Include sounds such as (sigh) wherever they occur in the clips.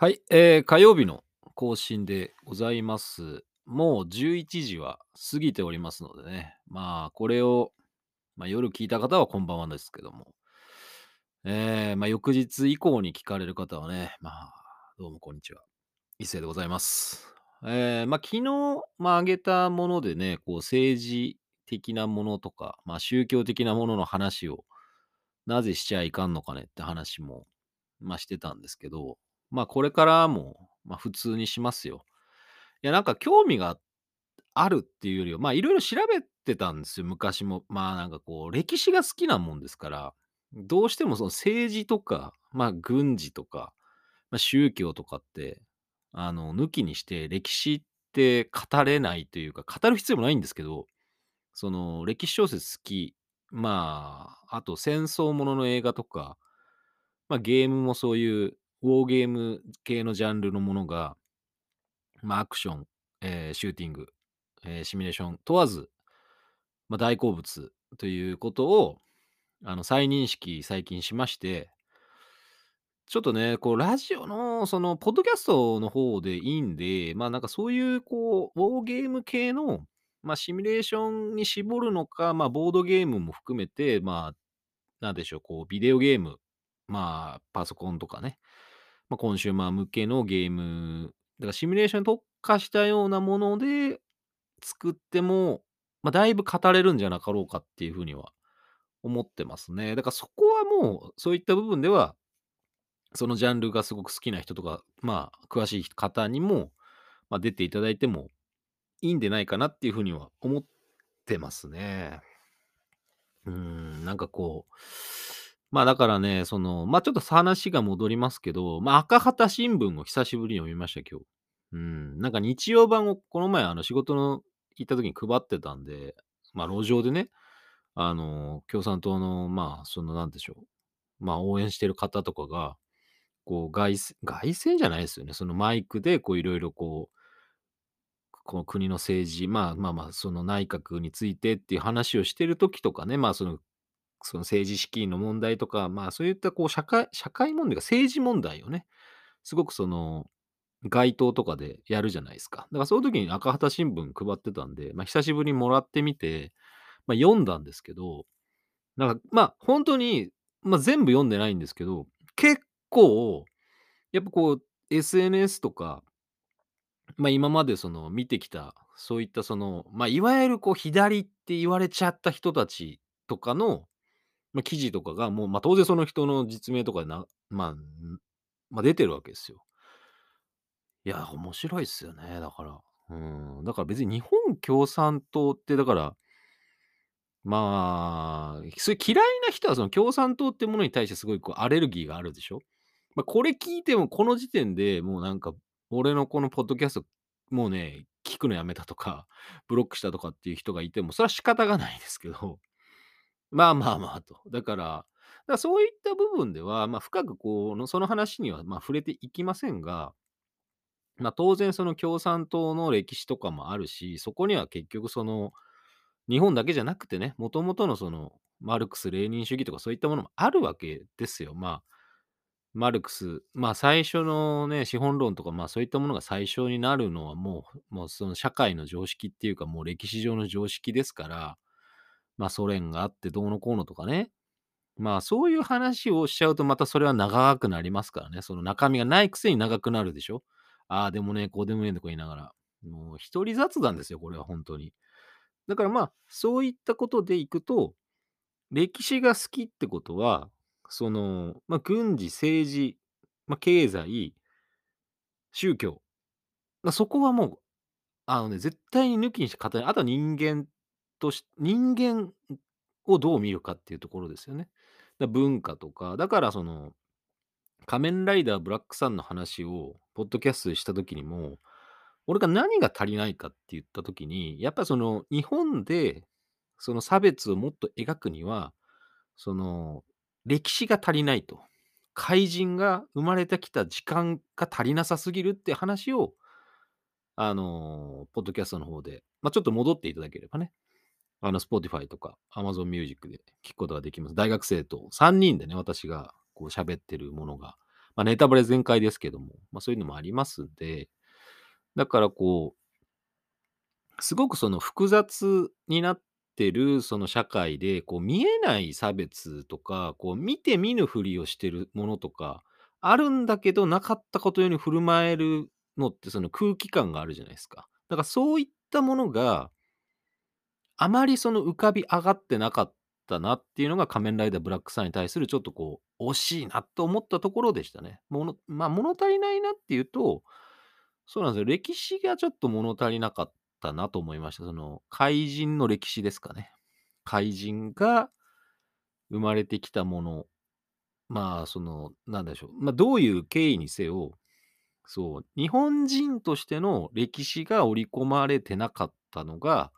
はい、えー火曜日の更新でございます。もう11時は過ぎておりますのでね。まあ、これを、まあ、夜聞いた方はこんばんはですけども。えーまあ、翌日以降に聞かれる方はね、まあ、どうもこんにちは。一斉でございます。えーまあ、昨日、まあ、挙げたものでね、こう、政治的なものとか、まあ、宗教的なものの話を、なぜしちゃいかんのかねって話も、まあ、してたんですけど、まあ、これからも、まあ、普通にしますよ。いや、なんか興味があるっていうよりは、まあ、いろいろ調べてたんですよ、昔も。まあ、なんかこう、歴史が好きなもんですから、どうしてもその政治とか、まあ、軍事とか、まあ、宗教とかって、あの、抜きにして歴史って語れないというか、語る必要もないんですけど、その、歴史小説好き、まあ、あと戦争ものの映画とか、まあ、ゲームもそういうウォーゲーム系のジャンルのものが、まあ、アクション、えーシューティング、えーシミュレーション問わず、まあ、大好物ということをあの再認識最近しまして、ちょっとね、こう、ラジオの、その、ポッドキャストの方でいいんで、まあ、なんかそういう、こう、ウォーゲーム系の、まあ、シミュレーションに絞るのか、まあ、ボードゲームも含めて、まあ、なんでしょう、こう、ビデオゲーム、まあ、パソコンとかね、まあ、コンシューマー向けのゲーム、だからシミュレーションに特化したようなもので作っても、まあ、だいぶ語れるんじゃなかろうかっていうふうには思ってますね。だからそこはもう、そういった部分では、そのジャンルがすごく好きな人とか、まあ、詳しい方にも、まあ、出ていただいてもいいんでないかなっていうふうには思ってますね。うん、なんかこう、まあだからね、その、まあちょっと話が戻りますけど、まあ赤旗新聞を久しぶりに読みました、今日。うん、なんか日曜版をこの前、あの仕事の行った時に配ってたんで、まあ路上でね、あの、共産党の、まあ、その、なんでしょう、まあ応援してる方とかが、こう、外、外旋じゃないですよね。そのマイクで、こう、いろいろこう、この国の政治、まあまあまあ、その内閣についてっていう話をしてる時とかね、まあその、その政治資金の問題とか、まあそういったこう社会、社会問題が政治問題をね、すごくその、街頭とかでやるじゃないですか。だからそういう時に赤旗新聞配ってたんで、まあ久しぶりにもらってみて、まあ読んだんですけど、なんかまあ本当に、まあ全部読んでないんですけど、結構、やっぱこう、SNS とか、まあ今までその見てきた、そういったその、まあいわゆるこう左って言われちゃった人たちとかの、まあ、記事とかがもう、まあ当然その人の実名とかな、まあ、まあ出てるわけですよ。いや、面白いっすよね。だから。うん。だから別に日本共産党って、だから、まあ、そういう嫌いな人はその共産党ってものに対してすごいこうアレルギーがあるでしょ？まあ、これ聞いてもこの時点でもうなんか、俺のこのポッドキャスト、もうね、聞くのやめたとか、ブロックしたとかっていう人がいても、それは仕方がないですけど、まあまあまあと。だから、だからそういった部分では、まあ深くこう、その話にはまあ触れていきませんが、まあ当然その共産党の歴史とかもあるし、そこには結局その、日本だけじゃなくてね、もともとのその、マルクス・レーニン主義とかそういったものもあるわけですよ。まあ、マルクス、まあ最初のね、資本論とか、まあそういったものが最初になるのはもう、もうその社会の常識っていうか、もう歴史上の常識ですから、まあソ連があってどうのこうのとかね、まあそういう話をしちゃうとまたそれは長くなりますからね、その中身がないくせに長くなるでしょ。ああ、でもね、こうでもねえとか言いながら。もう一人雑談ですよ、これは本当に。だからまあ、そういったことでいくと、歴史が好きってことは、その、まあ、軍事、政治、まあ、経済、宗教、まあ、そこはもう、あのね、絶対に抜きにして語れない。あとは人間とし、人間をどう見るかっていうところですよね。だ文化とか、だからその、仮面ライダーブラックさんの話を、ポッドキャストでした時にも、俺が何が足りないかって言った時に、やっぱりその、日本で、その差別をもっと描くには、その、歴史が足りないと。怪人が生まれてきた時間が足りなさすぎるって話を、あの、ポッドキャストの方で、まあ、ちょっと戻っていただければね、あの、Spotify とか Amazon Music で聞くことができます。大学生と3人でね、私がこう喋ってるものが、まあ、ネタバレ全開ですけども、まあ、そういうのもありますんで、だからこう、すごくその複雑になってるその社会で、こう見えない差別とか、こう見て見ぬふりをしてるものとか、あるんだけど、なかったことように振る舞えるのってその空気感があるじゃないですか。だからそういったものが、あまりその浮かび上がってなかったなっていうのが仮面ライダーブラックさんに対するちょっとこう、惜しいなと思ったところでしたね。ものまあ、物足りないなっていうと、そうなんですよ。歴史がちょっと物足りなかったなと思いました。その、怪人の歴史ですかね。怪人が生まれてきたもの、まあ、その、なんでしょう。まあ、どういう経緯にせよ、そう、日本人としての歴史が織り込まれてなかったのが、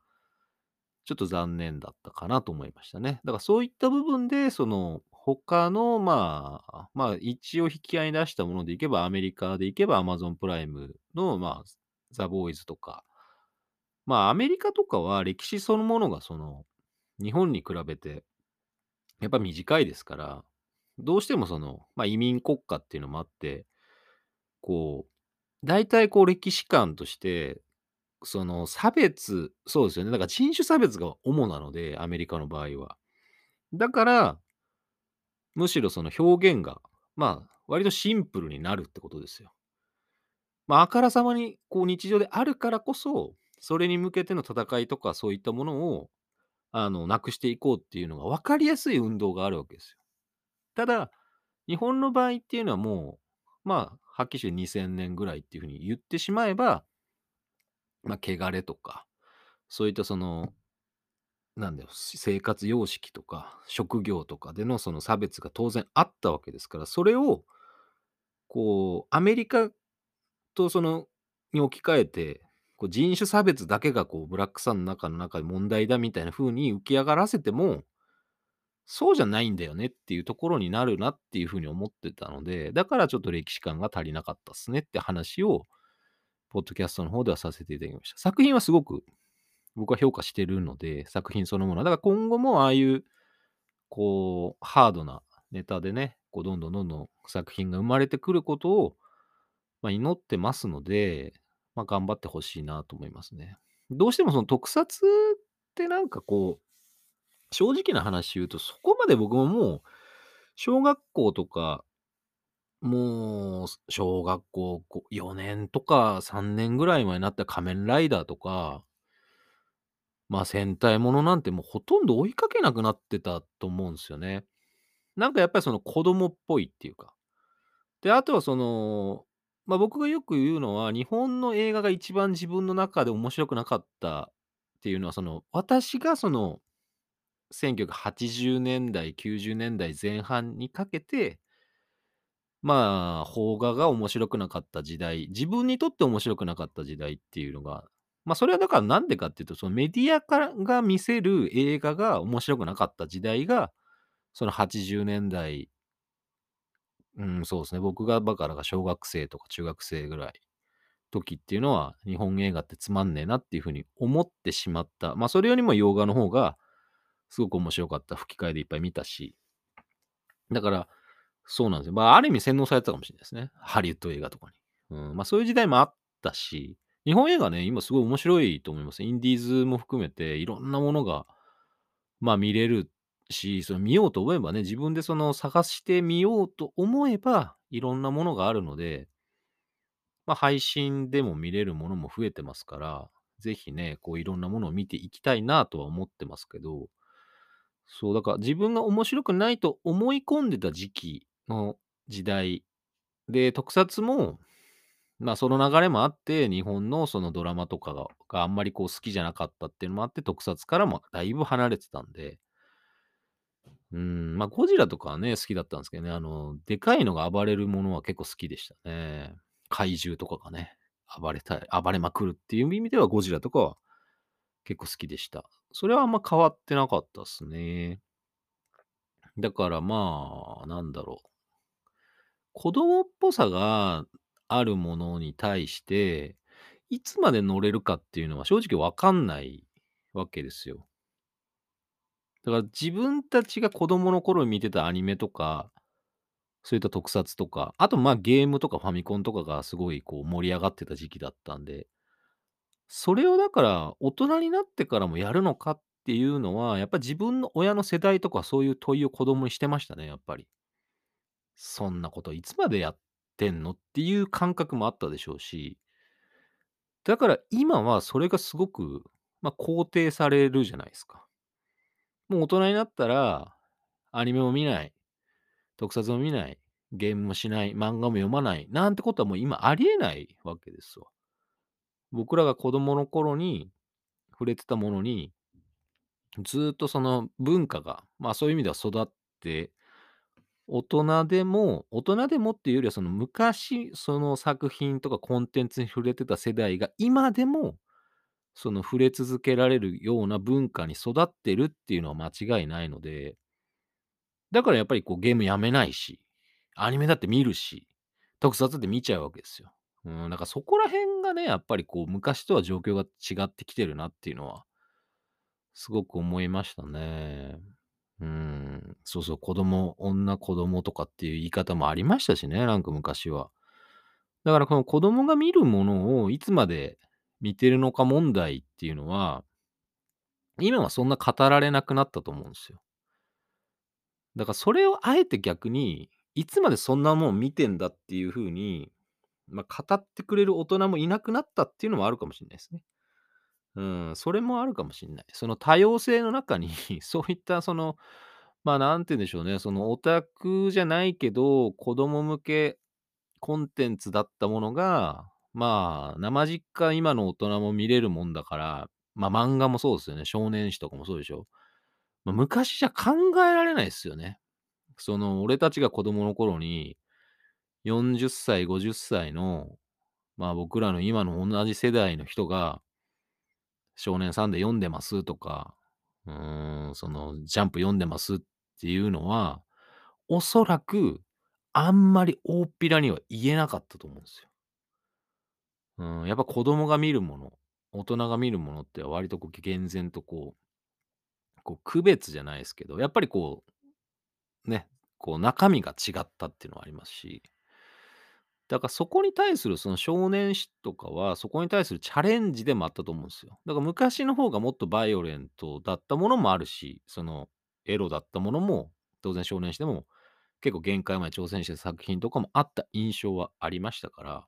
ちょっと残念だったかなと思いましたね。だからそういった部分で、その、他の、まあ、まあ、一応引き合いに出したものでいけば、アメリカでいけば Amazon プライムの、まあ、ザ・ボーイズとか、まあ、アメリカとかは歴史そのものが、その、日本に比べて、やっぱ短いですから、どうしてもその、まあ、移民国家っていうのもあって、こう、大体こう歴史観としてその差別そうですよね。だから人種差別が主なので、アメリカの場合は。だから、むしろその表現が、まあ、割とシンプルになるってことですよ。まあ、あからさまにこう日常であるからこそ、それに向けての戦いとかそういったものを、あの、なくしていこうっていうのが分かりやすい運動があるわけですよ。ただ、日本の場合っていうのはもう、まあ、はっきりして2000年ぐらいっていうふうに言ってしまえば、まあ、汚れとか、そういったその、なんだよ、生活様式とか、職業とかでのその差別が当然あったわけですから、それを、こう、アメリカとその、に置き換えて、こう人種差別だけがこうブラックさんの中の中で問題だみたいな風に浮き上がらせても、そうじゃないんだよねっていうところになるなっていう風に思ってたので、だからちょっと歴史観が足りなかったっすねって話を、ポッドキャストの方ではさせていただきました。作品はすごく僕は評価してるので、作品そのもの。だから今後もああいう、こう、ハードなネタでね、こうどんどんどんどん作品が生まれてくることを、まあ、祈ってますので、まあ、頑張ってほしいなと思いますね。どうしてもその特撮ってなんかこう、正直な話言うと、そこまで僕ももう、小学校とか、もう、小学校4年とか3年ぐらい前になった仮面ライダーとか、まあ、戦隊ものなんてもうほとんど追いかけなくなってたと思うんですよね。なんかやっぱりその子供っぽいっていうか。で、あとはその、まあ、僕がよく言うのは、日本の映画が一番自分の中で面白くなかったっていうのは、その、私がその、1980年代、90年代前半にかけて、まあ、邦画が面白くなかった時代、自分にとって面白くなかった時代っていうのが、まあ、それはだからなんでかっていうと、そのメディアからが見せる映画が面白くなかった時代が、その80年代、うん、そうですね。僕がだからが小学生とか中学生ぐらい時っていうのは、日本映画ってつまんねえなっていうふうに思ってしまった。まあ、それよりも洋画の方が、すごく面白かった吹き替えでいっぱい見たし、だから、そうなんですよ。まあ、ある意味洗脳されてたかもしれないですね。ハリウッド映画とかに。うん、まあ、そういう時代もあったし、日本映画ね、今すごい面白いと思います。インディーズも含めて、いろんなものが、まあ見れるし、その見ようと思えばね、自分でその探してみようと思えば、いろんなものがあるので、まあ配信でも見れるものも増えてますから、ぜひね、こういろんなものを見ていきたいなとは思ってますけど、そう、だから自分が面白くないと思い込んでた時期の時代で、特撮も、まあその流れもあって、日本のそのドラマとかががあんまりこう好きじゃなかったっていうのもあって、特撮からもだいぶ離れてたんで、うん、まあゴジラとかはね、好きだったんですけどね、あの、でかいのが暴れるものは結構好きでしたね。怪獣とかがね、暴れたい、暴れまくるっていう意味ではゴジラとかは結構好きでした。それはあんま変わってなかったっすね。だからまあ、なんだろう。子供っぽさがあるものに対して、いつまで乗れるかっていうのは正直わかんないわけですよ。だから自分たちが子供の頃に見てたアニメとか、そういった特撮とか、あと、まあ、ゲームとかファミコンとかがすごいこう盛り上がってた時期だったんでそれをだから、大人になってからもやるのかっていうのは、やっぱ自分の親の世代とかそういう問いを子供にしてましたね、やっぱり。そんなこといつまでやってんのっていう感覚もあったでしょうし。だから今はそれがすごく、まあ、肯定されるじゃないですか。もう大人になったら、アニメも見ない、特撮も見ない、ゲームもしない、漫画も読まない、なんてことはもう今ありえないわけですわ。僕らが子供の頃に触れてたものにずっとその文化が、まあ、そういう意味では育って、大人でも大人でもっていうよりはその昔、その作品とかコンテンツに触れてた世代が今でも、その触れ続けられるような文化に育ってるっていうのは間違いないのでだからやっぱりこうゲームやめないし、アニメだって見るし、特撮って見ちゃうわけですよ。うん、だからそこら辺がね、やっぱりこう昔とは状況が違ってきてるなっていうのはすごく思いましたね。うん、そうそう、子供女子供とかっていう言い方もありましたしね、なんか昔は。だからこの子供が見るものをいつまで見てるのか問題っていうのは今はそんな語られなくなったと思うんですよ。だからそれをあえて逆に、いつまでそんなもん見てんだっていう風に、まあ、語ってくれる大人もいなくなったっていうのもあるかもしんないですね。うん、それもあるかもしんない。その多様性の中に (laughs) そういったその、ま、何て言うんでしょうね、そのオタクじゃないけど、子供向けコンテンツだったものが、まあ、生実家今の大人も見れるもんだから、まあ、漫画もそうですよね、少年誌とかもそうでしょ。ま、昔じゃ考えられないっすよね。その俺たちが子供の頃に、40歳、50歳の、まあ、僕らの今の同じ世代の人が少年サンデー読んでますとか、うん、そのジャンプ読んでますっていうのは、おそらくあんまり大っぴらには言えなかったと思うんですよ。うん、やっぱ子供が見るもの、大人が見るものって割とこう、厳然とこうこう区別じゃないですけど、やっぱりこう、ね、こう中身が違ったっていうのはありますし。だからそこに対するその少年誌とかは、そこに対するチャレンジでもあったと思うんですよ。だから昔の方がもっとバイオレントだったものもあるし、そのエロだったものも、当然少年誌でも結構限界まで挑戦して作品とかもあった印象はありましたから。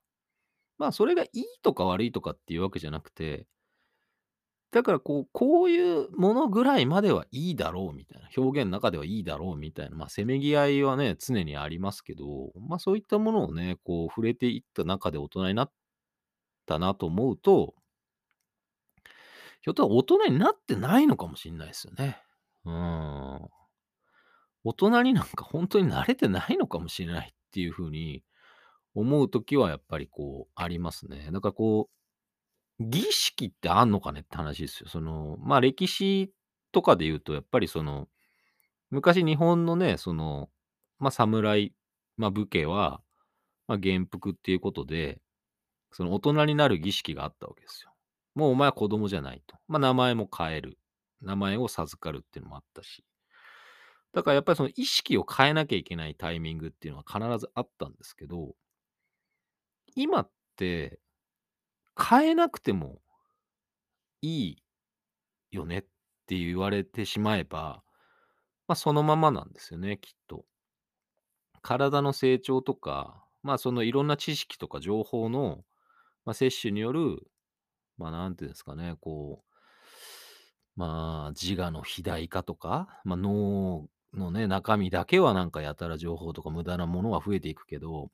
まあ、それがいいとか悪いとかっていうわけじゃなくてだからこう、こういうものぐらいまではいいだろうみたいな、表現の中ではいいだろうみたいな、まあ、せめぎ合いはね、常にありますけど、まあ、そういったものをね、こう触れていった中で大人になったなと思うとひょっと大人になってないのかもしんないですよね。うん。大人になんかほんとになれてないのかもしれないっていう風に思う時はやっぱりこうありますね。だからこう、儀式ってあんのかねって話ですよ。その、まあ、歴史とかで言うとやっぱりその、昔日本のね、その、まあ、侍、まあ、武家は、まあ、元服っていうことで、その大人になる儀式があったわけですよ。もうお前は子供じゃないと。まあ、名前も変える。名前を授かるっていうのもあったし。だからやっぱりその意識を変えなきゃいけないタイミングっていうのは必ずあったんですけど今って、変えなくてもいいよねって言われてしまえば、ま、そのままなんですよね、きっと。体の成長とか、まあ、そのいろんな知識とか情報の、ま、摂取による、ま、何て言うんですかね、こうまあ、自我の肥大化とか、ま、脳のね、中身だけはなんかやたら情報とか無駄なものは増えていくけど、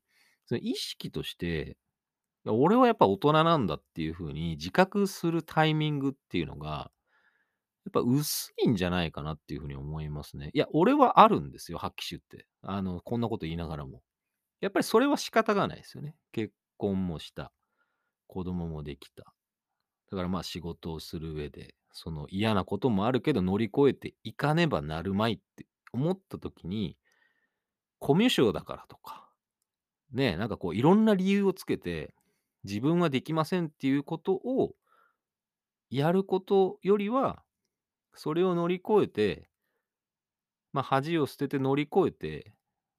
それ意識として、俺はやっぱ大人なんだっていう風に自覚するタイミングっていうのが、やっぱ薄いんじゃないかなっていう風に思いますね。いや、俺はあるんですよ、はっきし言って。あの、こんなこと言いながらも。やっぱりそれは仕方がないですよね。結婚もした。子供もできた。だからまあ仕事をする上で、その嫌なこともあるけど乗り越えていかねばなるまいって思った時にコミュ障だからとか、ね、なんかこういろんな理由をつけて、自分はできませんっていうことをやることよりは、それを乗り越えてま、恥を捨てて乗り越えて、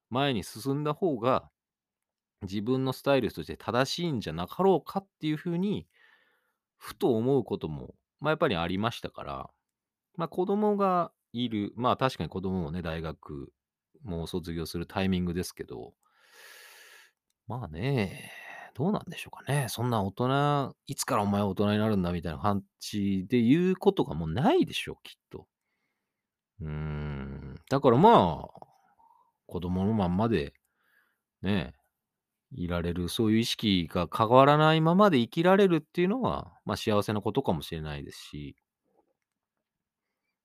前に進んだ方が、自分のスタイルとして正しいんじゃなかろうかっていう風に、ふと思うことも、まあ、やっぱりありましたから、まあ、子供がいる、まあ、確かに子供もね、大学もう卒業するタイミングですけど、まあね、どうなんでしょうかね。そんな大人いつからお前は大人になるんだみたいな感じで言うことがもうないでしょう、きっと。うーん、だからまあ、子供のまんまで、ね、いられる、そういう意識が変わらないままで生きられるっていうのは、ま、幸せなことかもしれないですし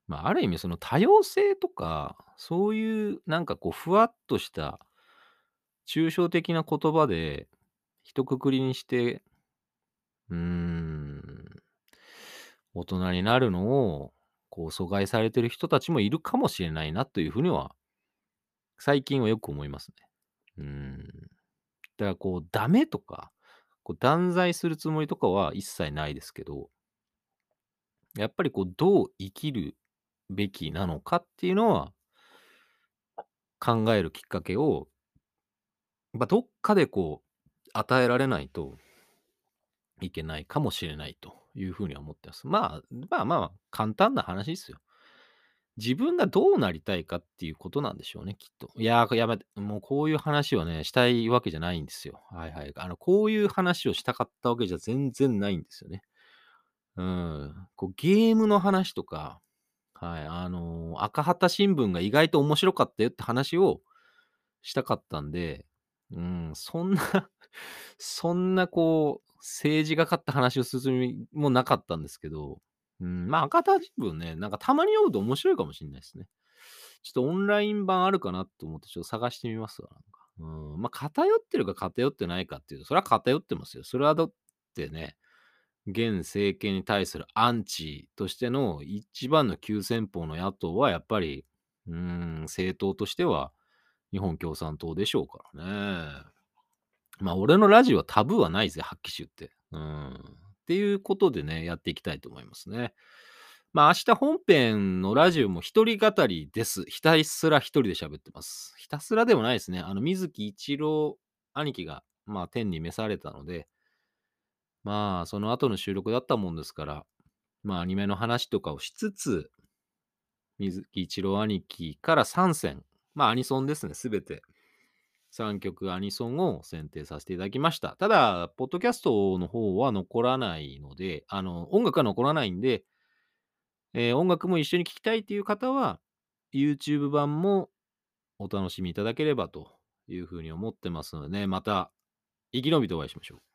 まあ、ある意味その多様性とか、そういうなんかこうふわっとした抽象的な言葉で一括りにして、うーん、大人になるのをこう阻害されてる人たちもいるかもしれないなというふうには、最近はよく思いますね。うん。だからこうダメとか、こう断罪するつもりとかは一切ないですけど、やっぱりこうどう生きるべきなのかっていうのは、考えるきっかけを、まあ、どっかでこう与えられないといけないかもしれないというふうには思ってます。まあ、まあまあ、簡単な話ですよ。自分がどうなりたいかっていうことなんでしょうね、きっと。いや、やめて、もうこういう話をね、したいわけじゃないんですよ。はいはい。あの、こういう話をしたかったわけじゃ全然ないんですよね。うん。こうゲームの話とか、はい、あの、赤旗新聞が意外と面白かったよって話をしたかったんで、うん、そんなそんなこう、政治がかった話をするつもなかったんですけど、うん、まあ、赤旗新聞ね、なんかたまに読むと面白いかもしんないですね。ちょっとオンライン版あるかなと思ってちょっと探してみますわ、なんか。うん、まあ、偏ってるか偏ってないかっていうと、それは偏ってますよ。それはだってね、現政権に対するアンチとしての一番の急先鋒の野党はやっぱり、うん、政党としては日本共産党でしょうからね。まあ、俺のラジオはタブーはないぜ、発揮集って。うん。っていうことでね、やっていきたいと思いますね。まあ、明日本編のラジオも一人語りです。ひたすら一人で喋ってます。ひたすらでもないですね。あの、水木一郎兄貴が、まあ、天に召されたので、まあ、その後の収録だったもんですから、まあ、アニメの話とかをしつつ、水木一郎兄貴から3選、まあ、アニソンですね、すべて。3曲アニソンを選定させていただきました。ただ、ポッドキャストの方は残らないので、あの、音楽は残らないんで、えー音楽も一緒に聴きたいという方は、YouTube 版もお楽しみいただければというふうに思ってますのでね、また生き延びてお会いしましょう。